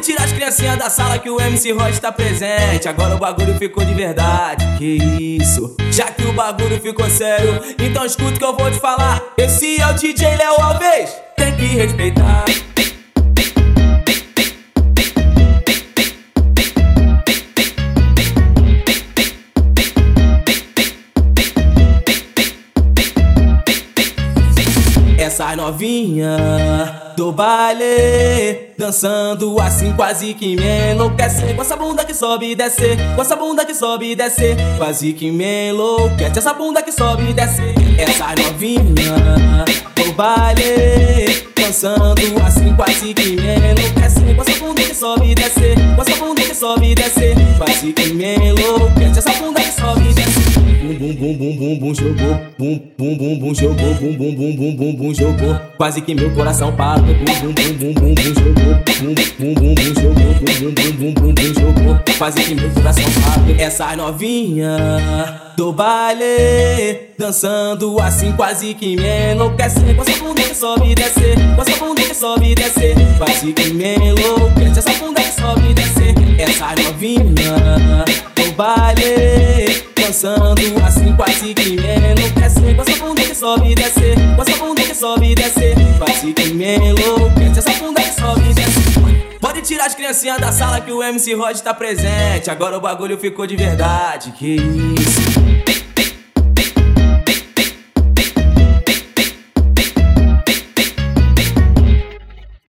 Tirar as criancinhas da sala que o MC Rod tá presente. Agora o bagulho ficou de verdade. Que isso? Já que o bagulho ficou sério, então escuta o que eu vou te falar. Esse é o DJ Léo Alves. Tem que respeitar. Essa novinha do baile Dançando assim quase que me enlouquece. Com essa bunda que sobe e desce Com essa bunda que sobe e desce Quase que me enlouquece. Essa bunda que sobe e desce. Essa novinha do baile Dançando assim quase que me enlouquece. Com essa bunda que sobe e desce Com essa bunda que sobe e desce Quase que me Bum bum bum bum bum jogou Bum bum bum bum jogou Bum bum bum bum bum bum jogou Quase que meu coração parou Bum bum bum bum bum bum jogou Bum bum bum bum jogou bum bum bum bum bum jogou Quase que meu coração parou Essa novinha do baile Dançando assim quase que me enlouquece Com essa bunda que sobe e desce Com essa bunda que sobe e desce Quase que me enlouquece Essa bunda que sobe e desce Essa novinha do baile Dançando assim quase que enlouquece Com essa bunda que sobe e desce. Com essa bunda que sobe e desce. Quase que me enlouquece Essa bunda que sobe e desce. Pode tirar as criancinhas da sala que o MC Rod tá presente. Agora o bagulho ficou de verdade, que isso